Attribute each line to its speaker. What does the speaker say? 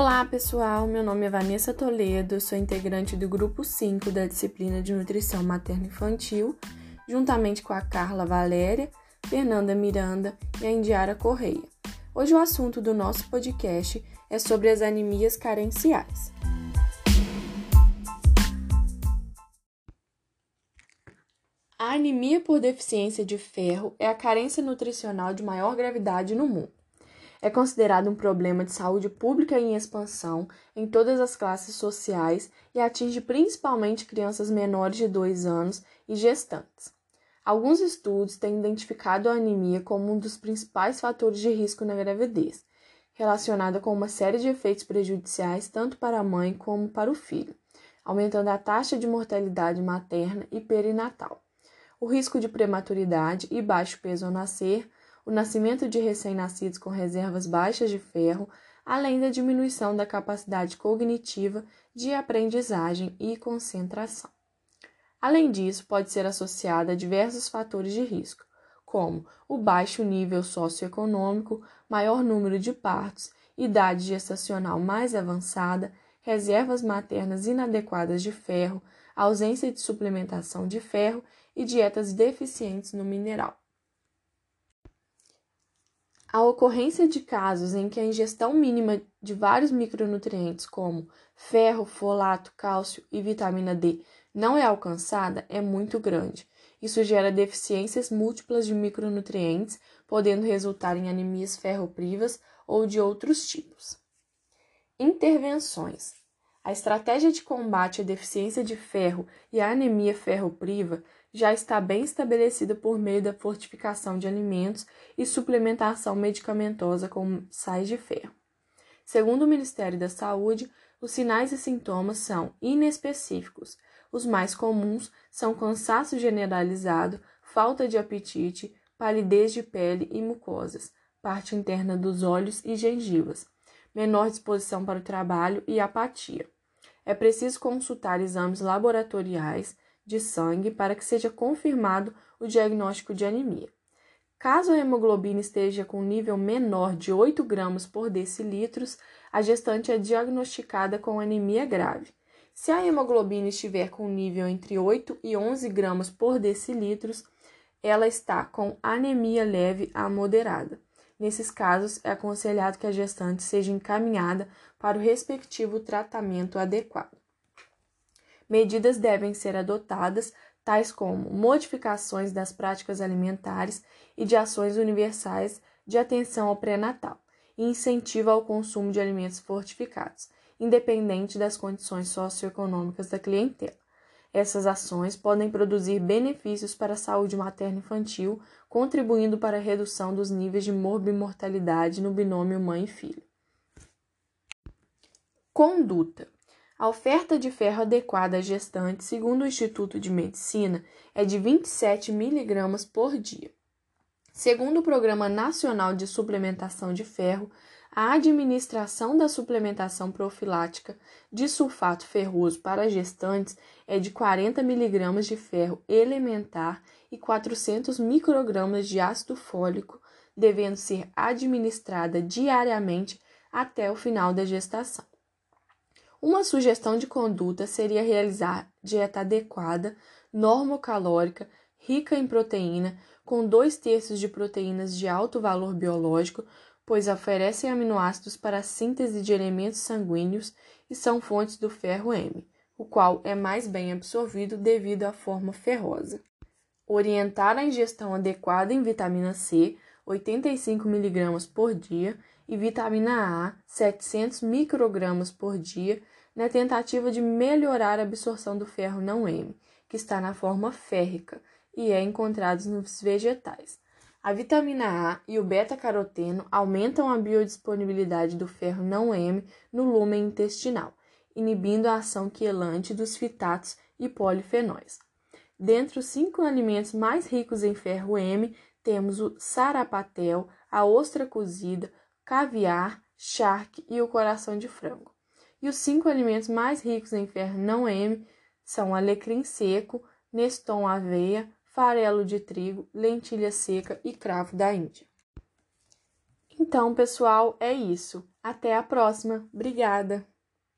Speaker 1: Olá, pessoal. Meu nome é Vanessa Toledo, sou integrante do grupo 5 da disciplina de Nutrição Materno-Infantil, juntamente com a Carla Valéria, Fernanda Miranda e a Indiara Correia. Hoje o assunto do nosso podcast é sobre as anemias carenciais. A anemia por deficiência de ferro é a carência nutricional de maior gravidade no mundo. É considerado um problema de saúde pública em expansão em todas as classes sociais e atinge principalmente crianças menores de 2 anos e gestantes. Alguns estudos têm identificado a anemia como um dos principais fatores de risco na gravidez, relacionada com uma série de efeitos prejudiciais tanto para a mãe como para o filho, aumentando a taxa de mortalidade materna e perinatal, o risco de prematuridade e baixo peso ao nascer, o nascimento de recém-nascidos com reservas baixas de ferro, além da diminuição da capacidade cognitiva de aprendizagem e concentração. Além disso, pode ser associada a diversos fatores de risco, como o baixo nível socioeconômico, maior número de partos, idade gestacional mais avançada, reservas maternas inadequadas de ferro, ausência de suplementação de ferro e dietas deficientes no mineral. A ocorrência de casos em que a ingestão mínima de vários micronutrientes, como ferro, folato, cálcio e vitamina D, não é alcançada é muito grande. Isso gera deficiências múltiplas de micronutrientes, podendo resultar em anemias ferroprivas ou de outros tipos. Intervenções. A estratégia de combate à deficiência de ferro e à anemia ferropriva já está bem estabelecida por meio da fortificação de alimentos e suplementação medicamentosa com sais de ferro. Segundo o Ministério da Saúde, os sinais e sintomas são inespecíficos. Os mais comuns são cansaço generalizado, falta de apetite, palidez de pele e mucosas, parte interna dos olhos e gengivas, menor disposição para o trabalho e apatia. É preciso consultar exames laboratoriais de sangue para que seja confirmado o diagnóstico de anemia. Caso a hemoglobina esteja com nível menor de 8 gramas por decilitros, a gestante é diagnosticada com anemia grave. Se a hemoglobina estiver com nível entre 8 e 11 gramas por decilitros, ela está com anemia leve a moderada. Nesses casos, é aconselhado que a gestante seja encaminhada para o respectivo tratamento adequado medidas devem ser adotadas, tais como modificações das práticas alimentares e de ações universais de atenção ao pré-natal e incentivo ao consumo de alimentos fortificados, independente das condições socioeconômicas da clientela. Essas ações podem produzir benefícios para a saúde materno-infantil, contribuindo para a redução dos níveis de morbimortalidade no binômio mãe filho. Conduta a oferta de ferro adequada à gestante, segundo o Instituto de Medicina, é de 27 miligramas por dia. Segundo o Programa Nacional de Suplementação de Ferro, a administração da suplementação profilática de sulfato ferroso para gestantes é de 40 miligramas de ferro elementar e 400 microgramas de ácido fólico, devendo ser administrada diariamente até o final da gestação. Uma sugestão de conduta seria realizar dieta adequada, normocalórica, rica em proteína, com dois terços de proteínas de alto valor biológico, pois oferecem aminoácidos para a síntese de elementos sanguíneos e são fontes do ferro M, o qual é mais bem absorvido devido à forma ferrosa. Orientar a ingestão adequada em vitamina C, 85 mg por dia, e vitamina A, 700 microgramas por dia, na tentativa de melhorar a absorção do ferro não M, que está na forma férrica e é encontrado nos vegetais. A vitamina A e o beta-caroteno aumentam a biodisponibilidade do ferro não M no lúmen intestinal, inibindo a ação quelante dos fitatos e polifenóis. Dentre os cinco alimentos mais ricos em ferro M, temos o sarapatel, a ostra cozida, caviar, charque e o coração de frango. E os cinco alimentos mais ricos em ferro não M são alecrim seco, neston aveia, farelo de trigo, lentilha seca e cravo da Índia. Então, pessoal, é isso. Até a próxima. Obrigada!